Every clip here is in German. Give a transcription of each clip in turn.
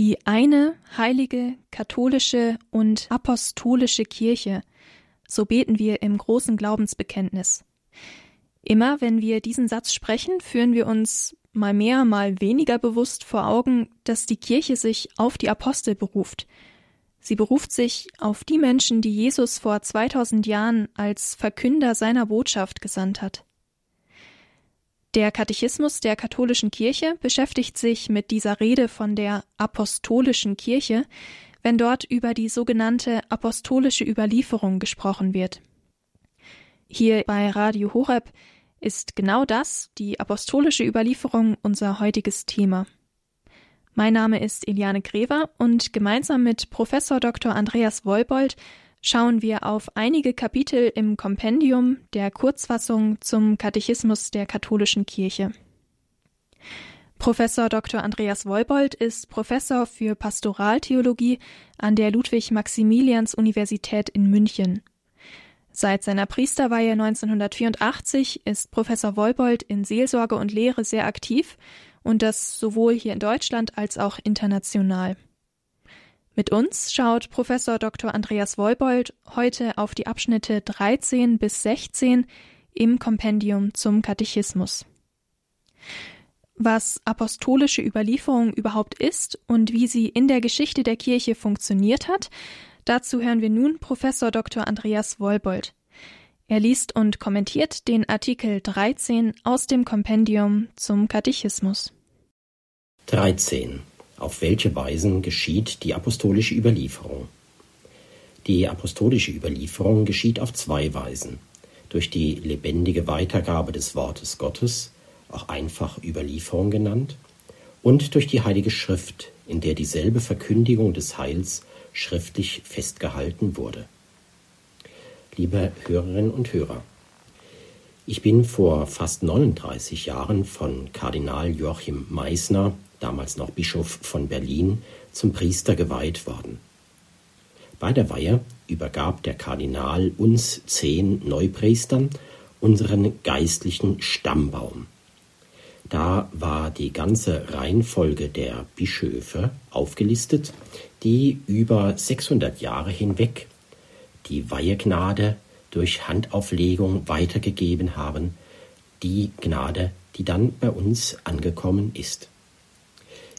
die eine heilige, katholische und apostolische Kirche. So beten wir im großen Glaubensbekenntnis. Immer wenn wir diesen Satz sprechen, führen wir uns mal mehr, mal weniger bewusst vor Augen, dass die Kirche sich auf die Apostel beruft. Sie beruft sich auf die Menschen, die Jesus vor 2000 Jahren als Verkünder seiner Botschaft gesandt hat. Der Katechismus der katholischen Kirche beschäftigt sich mit dieser Rede von der apostolischen Kirche, wenn dort über die sogenannte apostolische Überlieferung gesprochen wird. Hier bei Radio Horeb ist genau das, die apostolische Überlieferung, unser heutiges Thema. Mein Name ist Eliane Grever und gemeinsam mit Professor Dr. Andreas Wolbold schauen wir auf einige Kapitel im Kompendium der Kurzfassung zum Katechismus der katholischen Kirche. Professor Dr. Andreas Wolbold ist Professor für Pastoraltheologie an der Ludwig-Maximilians-Universität in München. Seit seiner Priesterweihe 1984 ist Professor Wolbold in Seelsorge und Lehre sehr aktiv und das sowohl hier in Deutschland als auch international. Mit uns schaut Professor Dr. Andreas Wolbold heute auf die Abschnitte 13 bis 16 im Kompendium zum Katechismus. Was apostolische Überlieferung überhaupt ist und wie sie in der Geschichte der Kirche funktioniert hat, dazu hören wir nun Professor Dr. Andreas Wolbold. Er liest und kommentiert den Artikel 13 aus dem Kompendium zum Katechismus. 13 auf welche Weisen geschieht die apostolische Überlieferung? Die apostolische Überlieferung geschieht auf zwei Weisen. Durch die lebendige Weitergabe des Wortes Gottes, auch einfach Überlieferung genannt, und durch die Heilige Schrift, in der dieselbe Verkündigung des Heils schriftlich festgehalten wurde. Liebe Hörerinnen und Hörer, ich bin vor fast 39 Jahren von Kardinal Joachim Meissner damals noch Bischof von Berlin, zum Priester geweiht worden. Bei der Weihe übergab der Kardinal uns zehn Neupriestern unseren geistlichen Stammbaum. Da war die ganze Reihenfolge der Bischöfe aufgelistet, die über 600 Jahre hinweg die Weihegnade durch Handauflegung weitergegeben haben, die Gnade, die dann bei uns angekommen ist.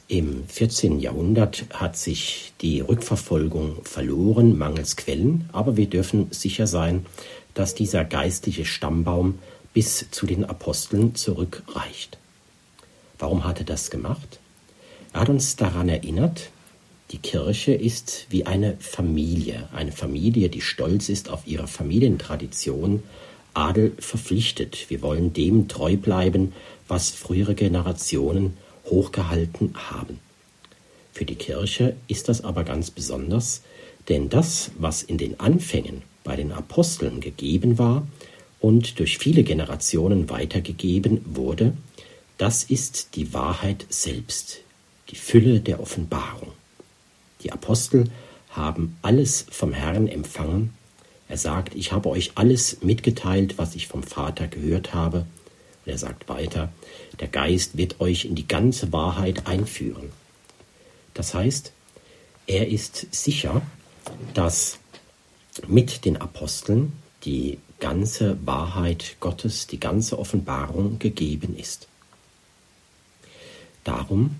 Im 14. Jahrhundert hat sich die Rückverfolgung verloren, mangels Quellen, aber wir dürfen sicher sein, dass dieser geistliche Stammbaum bis zu den Aposteln zurückreicht. Warum hat er das gemacht? Er hat uns daran erinnert, die Kirche ist wie eine Familie, eine Familie, die stolz ist auf ihre Familientradition, Adel verpflichtet. Wir wollen dem treu bleiben, was frühere Generationen hochgehalten haben. Für die Kirche ist das aber ganz besonders, denn das, was in den Anfängen bei den Aposteln gegeben war und durch viele Generationen weitergegeben wurde, das ist die Wahrheit selbst, die Fülle der Offenbarung. Die Apostel haben alles vom Herrn empfangen. Er sagt, ich habe euch alles mitgeteilt, was ich vom Vater gehört habe, und er sagt weiter, der Geist wird euch in die ganze Wahrheit einführen. Das heißt, er ist sicher, dass mit den Aposteln die ganze Wahrheit Gottes, die ganze Offenbarung gegeben ist. Darum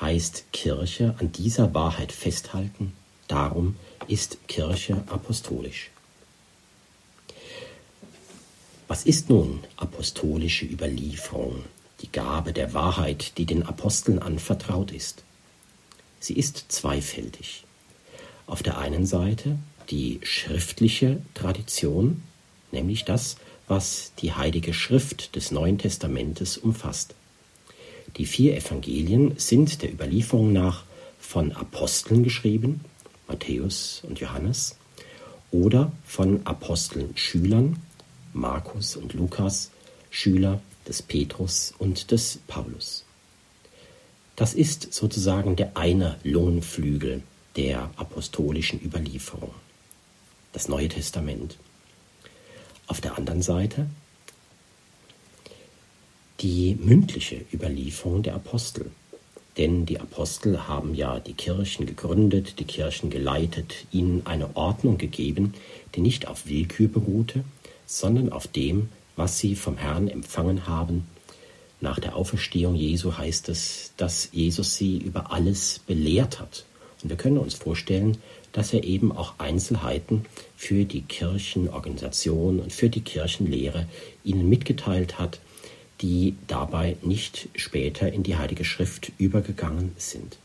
heißt Kirche an dieser Wahrheit festhalten, darum ist Kirche apostolisch. Was ist nun apostolische Überlieferung, die Gabe der Wahrheit, die den Aposteln anvertraut ist? Sie ist zweifältig. Auf der einen Seite die schriftliche Tradition, nämlich das, was die heilige Schrift des Neuen Testamentes umfasst. Die vier Evangelien sind der Überlieferung nach von Aposteln geschrieben, Matthäus und Johannes, oder von Aposteln Schülern, Markus und Lukas, Schüler des Petrus und des Paulus. Das ist sozusagen der eine Lungenflügel der apostolischen Überlieferung, das Neue Testament. Auf der anderen Seite die mündliche Überlieferung der Apostel, Denn die Apostel haben ja die Kirchen gegründet, die Kirchen geleitet, ihnen eine Ordnung gegeben, die nicht auf Willkür beruhte, sondern auf dem, was sie vom Herrn empfangen haben. Nach der Auferstehung Jesu heißt es, dass Jesus sie über alles belehrt hat. Und wir können uns vorstellen, dass er eben auch Einzelheiten für die Kirchenorganisation und für die Kirchenlehre ihnen mitgeteilt hat, die dabei nicht später in die Heilige Schrift übergegangen sind.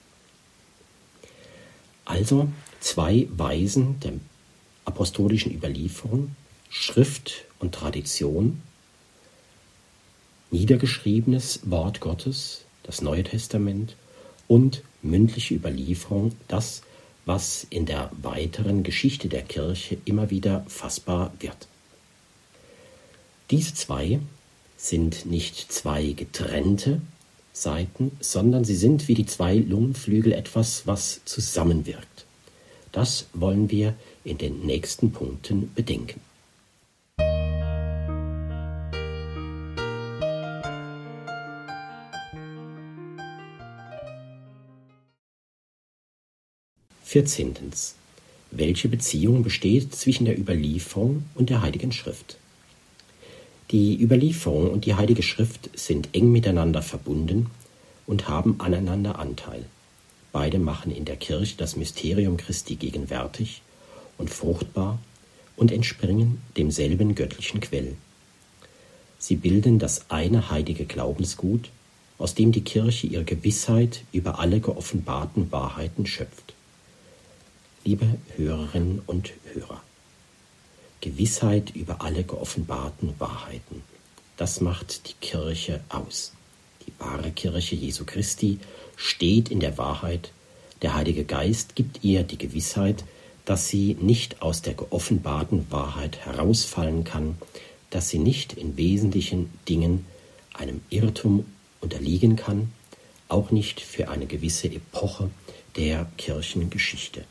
Also zwei Weisen der apostolischen Überlieferung, Schrift und Tradition, niedergeschriebenes Wort Gottes, das Neue Testament und mündliche Überlieferung, das, was in der weiteren Geschichte der Kirche immer wieder fassbar wird. Diese zwei sind nicht zwei getrennte Seiten, sondern sie sind wie die zwei Lungenflügel etwas, was zusammenwirkt. Das wollen wir in den nächsten Punkten bedenken. Vierzehntens. Welche Beziehung besteht zwischen der Überlieferung und der Heiligen Schrift? Die Überlieferung und die Heilige Schrift sind eng miteinander verbunden und haben aneinander Anteil. Beide machen in der Kirche das Mysterium Christi gegenwärtig und fruchtbar und entspringen demselben göttlichen Quell. Sie bilden das eine heilige Glaubensgut, aus dem die Kirche ihre Gewissheit über alle geoffenbarten Wahrheiten schöpft. Liebe Hörerinnen und Hörer, Gewissheit über alle geoffenbarten Wahrheiten. Das macht die Kirche aus. Die wahre Kirche Jesu Christi steht in der Wahrheit. Der Heilige Geist gibt ihr die Gewissheit, dass sie nicht aus der geoffenbarten Wahrheit herausfallen kann, dass sie nicht in wesentlichen Dingen einem Irrtum unterliegen kann, auch nicht für eine gewisse Epoche der Kirchengeschichte.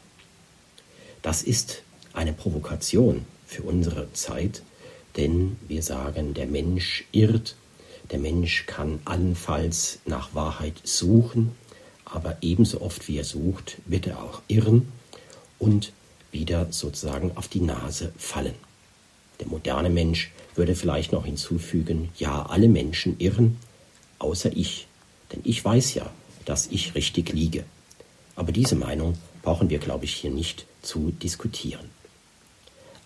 Das ist eine Provokation für unsere Zeit, denn wir sagen, der Mensch irrt, der Mensch kann allenfalls nach Wahrheit suchen, aber ebenso oft wie er sucht, wird er auch irren und wieder sozusagen auf die Nase fallen. Der moderne Mensch würde vielleicht noch hinzufügen, ja, alle Menschen irren, außer ich, denn ich weiß ja, dass ich richtig liege. Aber diese Meinung brauchen wir, glaube ich, hier nicht zu diskutieren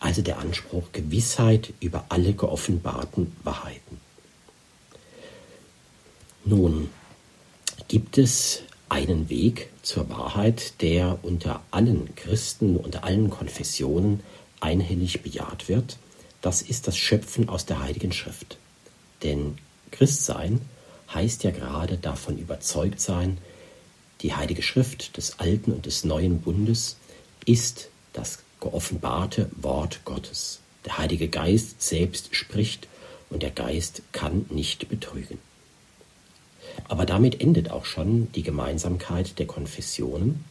also der Anspruch Gewissheit über alle geoffenbarten Wahrheiten. Nun gibt es einen Weg zur Wahrheit, der unter allen Christen, unter allen Konfessionen einhellig bejaht wird. Das ist das Schöpfen aus der Heiligen Schrift. Denn Christsein heißt ja gerade davon überzeugt sein, die Heilige Schrift des Alten und des Neuen Bundes ist das geoffenbarte Wort Gottes. Der Heilige Geist selbst spricht und der Geist kann nicht betrügen. Aber damit endet auch schon die Gemeinsamkeit der Konfessionen.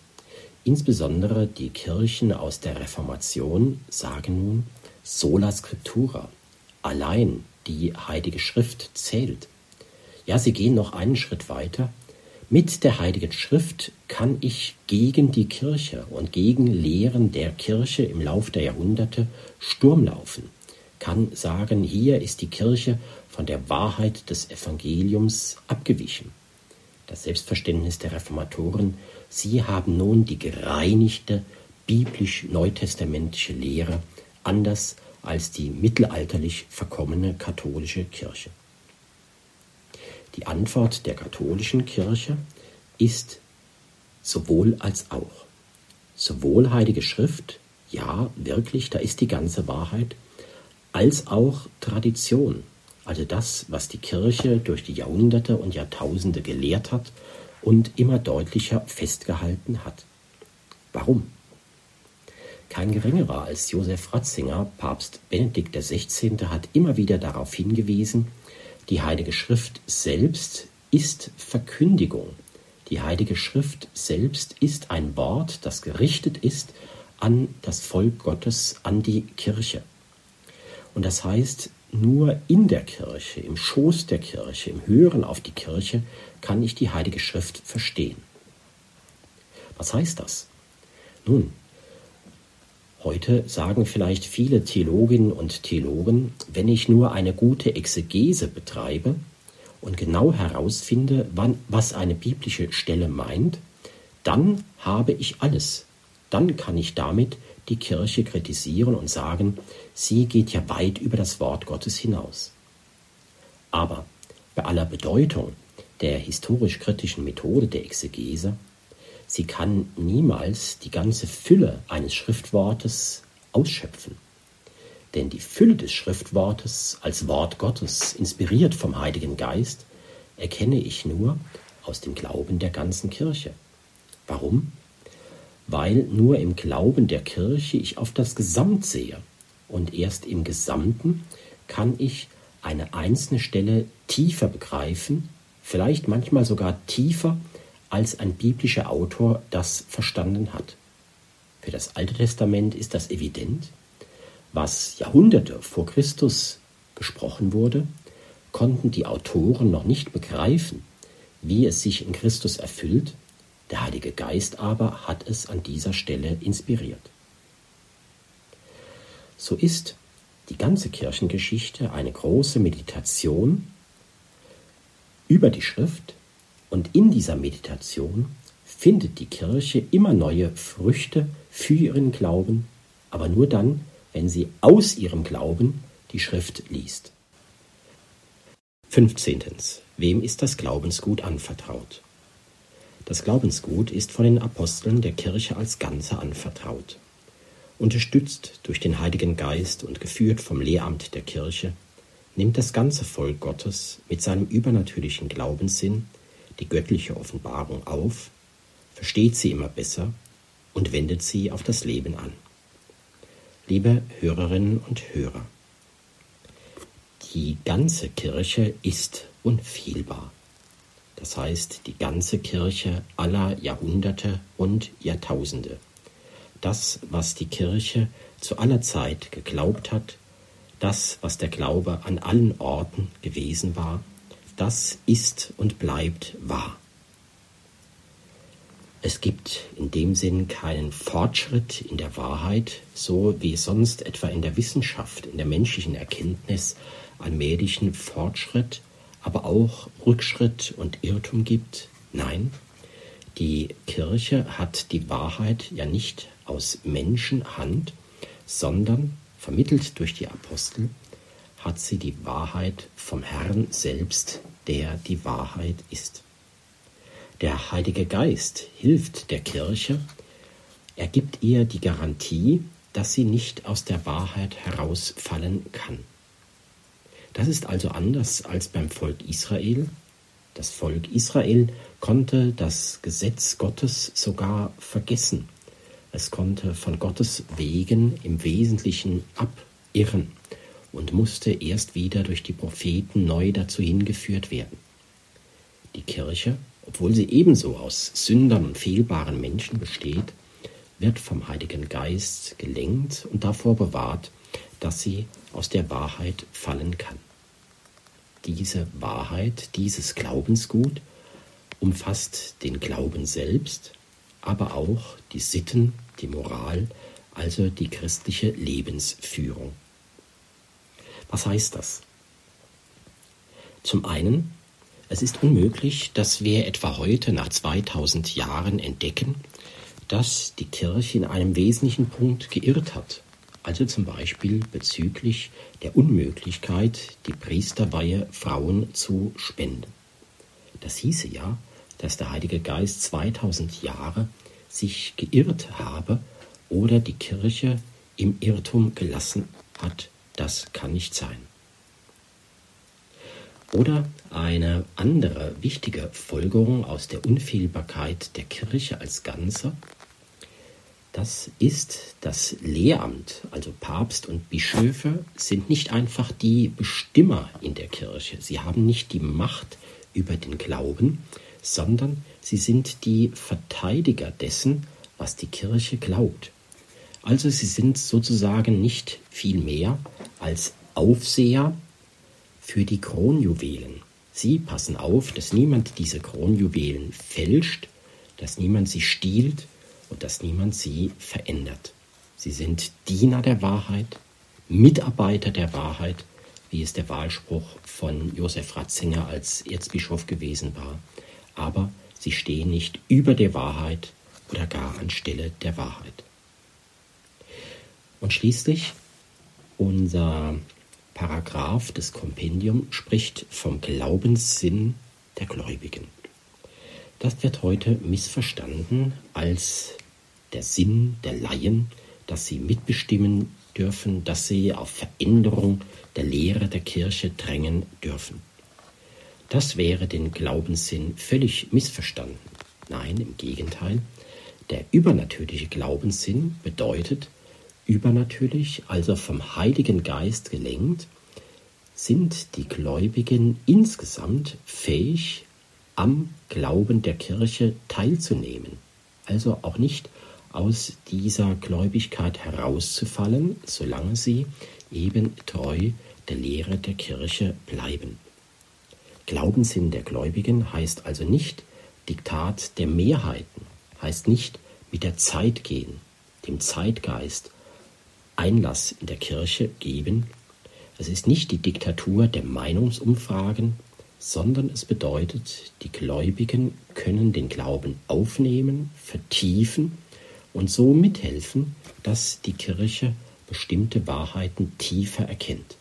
Insbesondere die Kirchen aus der Reformation sagen nun sola scriptura, allein die Heilige Schrift zählt. Ja, sie gehen noch einen Schritt weiter mit der Heiligen Schrift kann ich gegen die Kirche und gegen Lehren der Kirche im Lauf der Jahrhunderte Sturm laufen, kann sagen, hier ist die Kirche von der Wahrheit des Evangeliums abgewichen. Das Selbstverständnis der Reformatoren, sie haben nun die gereinigte biblisch-neutestamentische Lehre, anders als die mittelalterlich verkommene katholische Kirche. Die Antwort der katholischen Kirche ist sowohl als auch. Sowohl Heilige Schrift, ja, wirklich, da ist die ganze Wahrheit, als auch Tradition, also das, was die Kirche durch die Jahrhunderte und Jahrtausende gelehrt hat und immer deutlicher festgehalten hat. Warum? Kein geringerer als Josef Ratzinger, Papst Benedikt XVI., hat immer wieder darauf hingewiesen, die Heilige Schrift selbst ist Verkündigung. Die Heilige Schrift selbst ist ein Wort, das gerichtet ist an das Volk Gottes, an die Kirche. Und das heißt, nur in der Kirche, im Schoß der Kirche, im Hören auf die Kirche, kann ich die Heilige Schrift verstehen. Was heißt das? Nun, heute sagen vielleicht viele Theologinnen und Theologen, wenn ich nur eine gute Exegese betreibe und genau herausfinde, wann, was eine biblische Stelle meint, dann habe ich alles. Dann kann ich damit die Kirche kritisieren und sagen, sie geht ja weit über das Wort Gottes hinaus. Aber bei aller Bedeutung der historisch-kritischen Methode der Exegese, sie kann niemals die ganze Fülle eines Schriftwortes ausschöpfen. Denn die Fülle des Schriftwortes als Wort Gottes, inspiriert vom Heiligen Geist, erkenne ich nur aus dem Glauben der ganzen Kirche. Warum? weil nur im Glauben der Kirche ich auf das Gesamt sehe. Und erst im Gesamten kann ich eine einzelne Stelle tiefer begreifen, vielleicht manchmal sogar tiefer, als ein biblischer Autor das verstanden hat. Für das Alte Testament ist das evident. Was Jahrhunderte vor Christus gesprochen wurde, konnten die Autoren noch nicht begreifen, wie es sich in Christus erfüllt der Heilige Geist aber hat es an dieser Stelle inspiriert. So ist die ganze Kirchengeschichte eine große Meditation über die Schrift und in dieser Meditation findet die Kirche immer neue Früchte für ihren Glauben, aber nur dann, wenn sie aus ihrem Glauben die Schrift liest. 15. Wem ist das Glaubensgut anvertraut? Das Glaubensgut ist von den Aposteln der Kirche als Ganze anvertraut. Unterstützt durch den Heiligen Geist und geführt vom Lehramt der Kirche, nimmt das ganze Volk Gottes mit seinem übernatürlichen Glaubenssinn die göttliche Offenbarung auf, versteht sie immer besser und wendet sie auf das Leben an. Liebe Hörerinnen und Hörer, die ganze Kirche ist unfehlbar das heißt die ganze Kirche aller Jahrhunderte und Jahrtausende. Das, was die Kirche zu aller Zeit geglaubt hat, das, was der Glaube an allen Orten gewesen war, das ist und bleibt wahr. Es gibt in dem Sinn keinen Fortschritt in der Wahrheit, so wie sonst etwa in der Wissenschaft, in der menschlichen Erkenntnis allmählichen Fortschritt aber auch Rückschritt und Irrtum gibt? Nein, die Kirche hat die Wahrheit ja nicht aus Menschenhand, sondern vermittelt durch die Apostel hat sie die Wahrheit vom Herrn selbst, der die Wahrheit ist. Der Heilige Geist hilft der Kirche, er gibt ihr die Garantie, dass sie nicht aus der Wahrheit herausfallen kann. Das ist also anders als beim Volk Israel. Das Volk Israel konnte das Gesetz Gottes sogar vergessen. Es konnte von Gottes Wegen im Wesentlichen abirren und musste erst wieder durch die Propheten neu dazu hingeführt werden. Die Kirche, obwohl sie ebenso aus Sündern und fehlbaren Menschen besteht, wird vom Heiligen Geist gelenkt und davor bewahrt, dass sie aus der Wahrheit fallen kann. Diese Wahrheit, dieses Glaubensgut umfasst den Glauben selbst, aber auch die Sitten, die Moral, also die christliche Lebensführung. Was heißt das? Zum einen, es ist unmöglich, dass wir etwa heute nach 2000 Jahren entdecken, dass die Kirche in einem wesentlichen Punkt geirrt hat also zum Beispiel bezüglich der Unmöglichkeit, die Priesterweihe Frauen zu spenden. Das hieße ja, dass der Heilige Geist 2000 Jahre sich geirrt habe oder die Kirche im Irrtum gelassen hat. Das kann nicht sein. Oder eine andere wichtige Folgerung aus der Unfehlbarkeit der Kirche als Ganze das ist das Lehramt, also Papst und Bischöfe sind nicht einfach die Bestimmer in der Kirche. Sie haben nicht die Macht über den Glauben, sondern sie sind die Verteidiger dessen, was die Kirche glaubt. Also sie sind sozusagen nicht viel mehr als Aufseher für die Kronjuwelen. Sie passen auf, dass niemand diese Kronjuwelen fälscht, dass niemand sie stiehlt und dass niemand sie verändert. Sie sind Diener der Wahrheit, Mitarbeiter der Wahrheit, wie es der Wahlspruch von Josef Ratzinger als Erzbischof gewesen war. Aber sie stehen nicht über der Wahrheit oder gar anstelle der Wahrheit. Und schließlich unser Paragraph des Kompendium spricht vom Glaubenssinn der Gläubigen. Das wird heute missverstanden als der Sinn der Laien, dass sie mitbestimmen dürfen, dass sie auf Veränderung der Lehre der Kirche drängen dürfen. Das wäre den Glaubenssinn völlig missverstanden. Nein, im Gegenteil. Der übernatürliche Glaubenssinn bedeutet, übernatürlich, also vom Heiligen Geist gelenkt, sind die Gläubigen insgesamt fähig, am Glauben der Kirche teilzunehmen, also auch nicht aus dieser Gläubigkeit herauszufallen, solange sie eben treu der Lehre der Kirche bleiben. Glaubenssinn der Gläubigen heißt also nicht Diktat der Mehrheiten, heißt nicht mit der Zeit gehen, dem Zeitgeist Einlass in der Kirche geben. Es ist nicht die Diktatur der Meinungsumfragen, sondern es bedeutet, die Gläubigen können den Glauben aufnehmen, vertiefen und so mithelfen, dass die Kirche bestimmte Wahrheiten tiefer erkennt.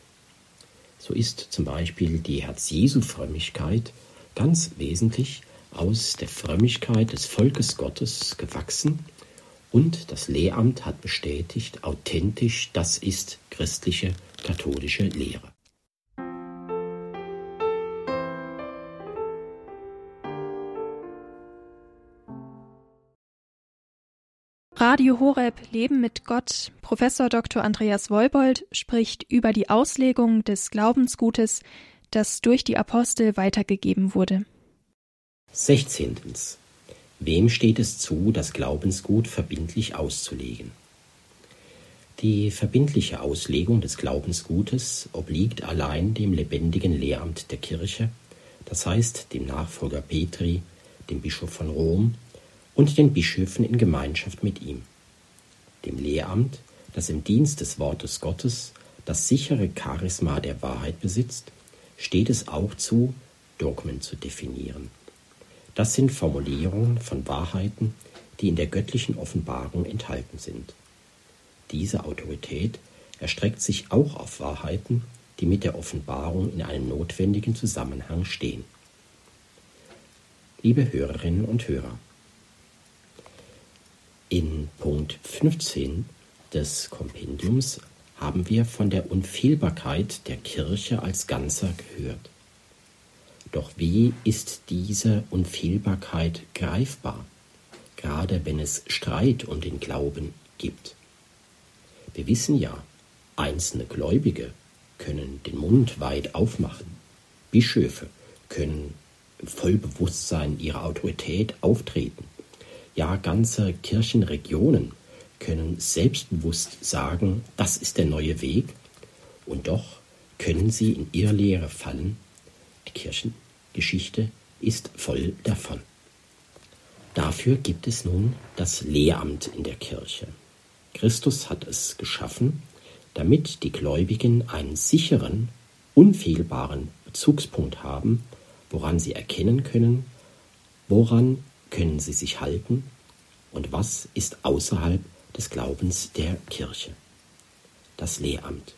So ist zum Beispiel die Herz-Jesu-Frömmigkeit ganz wesentlich aus der Frömmigkeit des Volkes Gottes gewachsen und das Lehramt hat bestätigt, authentisch, das ist christliche katholische Lehre. Radio Horeb Leben mit Gott. Professor Dr. Andreas Wolbold spricht über die Auslegung des Glaubensgutes, das durch die Apostel weitergegeben wurde. 16. Wem steht es zu, das Glaubensgut verbindlich auszulegen? Die verbindliche Auslegung des Glaubensgutes obliegt allein dem lebendigen Lehramt der Kirche, das heißt dem Nachfolger Petri, dem Bischof von Rom und den Bischöfen in Gemeinschaft mit ihm. Dem Lehramt, das im Dienst des Wortes Gottes das sichere Charisma der Wahrheit besitzt, steht es auch zu, Dogmen zu definieren. Das sind Formulierungen von Wahrheiten, die in der göttlichen Offenbarung enthalten sind. Diese Autorität erstreckt sich auch auf Wahrheiten, die mit der Offenbarung in einem notwendigen Zusammenhang stehen. Liebe Hörerinnen und Hörer, in Punkt 15 des Kompendiums haben wir von der Unfehlbarkeit der Kirche als Ganzer gehört. Doch wie ist diese Unfehlbarkeit greifbar, gerade wenn es Streit um den Glauben gibt? Wir wissen ja, einzelne Gläubige können den Mund weit aufmachen, Bischöfe können im Vollbewusstsein ihrer Autorität auftreten, ja ganze Kirchenregionen können selbstbewusst sagen, das ist der neue Weg, und doch können sie in Irrlehre fallen, die Kirchen Geschichte ist voll davon. Dafür gibt es nun das Lehramt in der Kirche. Christus hat es geschaffen, damit die Gläubigen einen sicheren, unfehlbaren Bezugspunkt haben, woran sie erkennen können, woran können sie sich halten und was ist außerhalb des Glaubens der Kirche. Das Lehramt.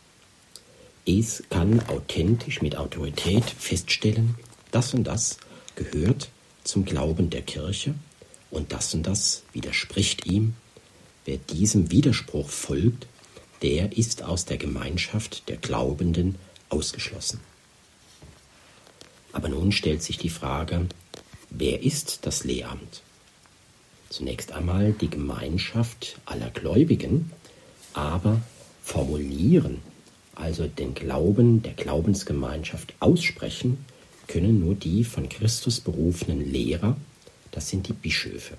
Es kann authentisch mit Autorität feststellen, das und das gehört zum Glauben der Kirche und das und das widerspricht ihm. Wer diesem Widerspruch folgt, der ist aus der Gemeinschaft der Glaubenden ausgeschlossen. Aber nun stellt sich die Frage, wer ist das Lehramt? Zunächst einmal die Gemeinschaft aller Gläubigen, aber formulieren, also den Glauben der Glaubensgemeinschaft aussprechen, können nur die von Christus berufenen Lehrer, das sind die Bischöfe.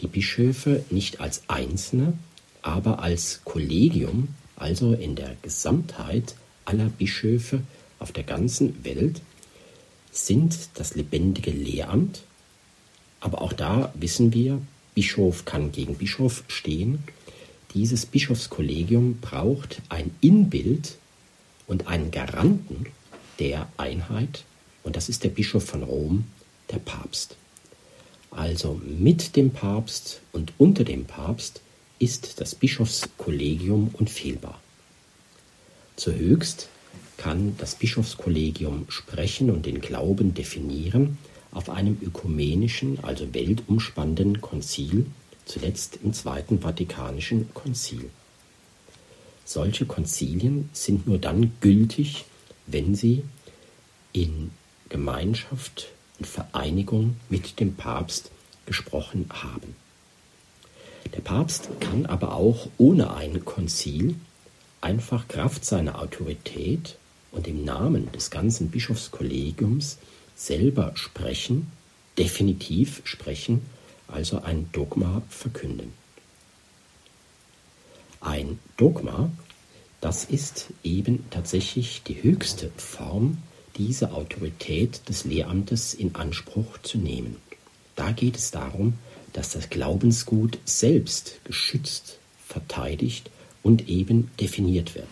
Die Bischöfe nicht als Einzelne, aber als Kollegium, also in der Gesamtheit aller Bischöfe, auf der ganzen Welt sind das lebendige Lehramt, aber auch da wissen wir, Bischof kann gegen Bischof stehen. Dieses Bischofskollegium braucht ein Inbild und einen Garanten der Einheit, und das ist der Bischof von Rom, der Papst. Also mit dem Papst und unter dem Papst ist das Bischofskollegium unfehlbar. Zuhöchst kann das Bischofskollegium sprechen und den Glauben definieren auf einem ökumenischen, also weltumspannenden Konzil, zuletzt im Zweiten Vatikanischen Konzil. Solche Konzilien sind nur dann gültig, wenn sie in Gemeinschaft und Vereinigung mit dem Papst gesprochen haben. Der Papst kann aber auch ohne ein Konzil einfach Kraft seiner Autorität und im Namen des ganzen Bischofskollegiums selber sprechen, definitiv sprechen, also ein Dogma verkünden. Ein Dogma, das ist eben tatsächlich die höchste Form, diese Autorität des Lehramtes in Anspruch zu nehmen. Da geht es darum, dass das Glaubensgut selbst geschützt, verteidigt und eben definiert wird.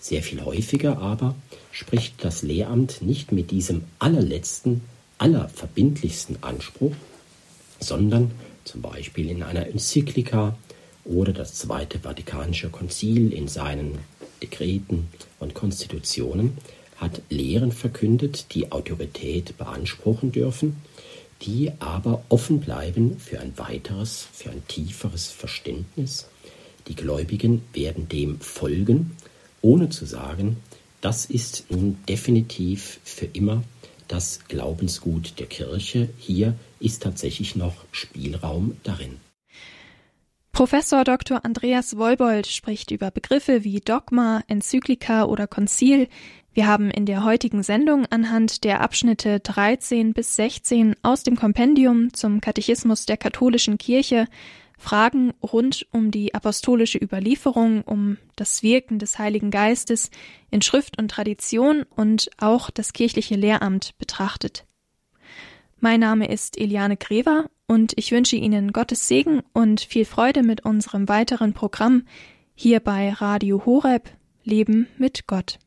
Sehr viel häufiger aber spricht das Lehramt nicht mit diesem allerletzten, allerverbindlichsten Anspruch, sondern zum Beispiel in einer Enzyklika oder das Zweite Vatikanische Konzil in seinen Dekreten und Konstitutionen hat Lehren verkündet, die Autorität beanspruchen dürfen, die aber offen bleiben für ein weiteres, für ein tieferes Verständnis. Die Gläubigen werden dem folgen, ohne zu sagen, das ist nun definitiv für immer das Glaubensgut der Kirche. Hier ist tatsächlich noch Spielraum darin. Professor Dr. Andreas Wolbold spricht über Begriffe wie Dogma, Enzyklika oder Konzil. Wir haben in der heutigen Sendung anhand der Abschnitte 13 bis 16 aus dem Kompendium zum Katechismus der katholischen Kirche Fragen rund um die apostolische Überlieferung, um das Wirken des Heiligen Geistes in Schrift und Tradition und auch das kirchliche Lehramt betrachtet. Mein Name ist Eliane Grever und ich wünsche Ihnen Gottes Segen und viel Freude mit unserem weiteren Programm hier bei Radio Horeb Leben mit Gott.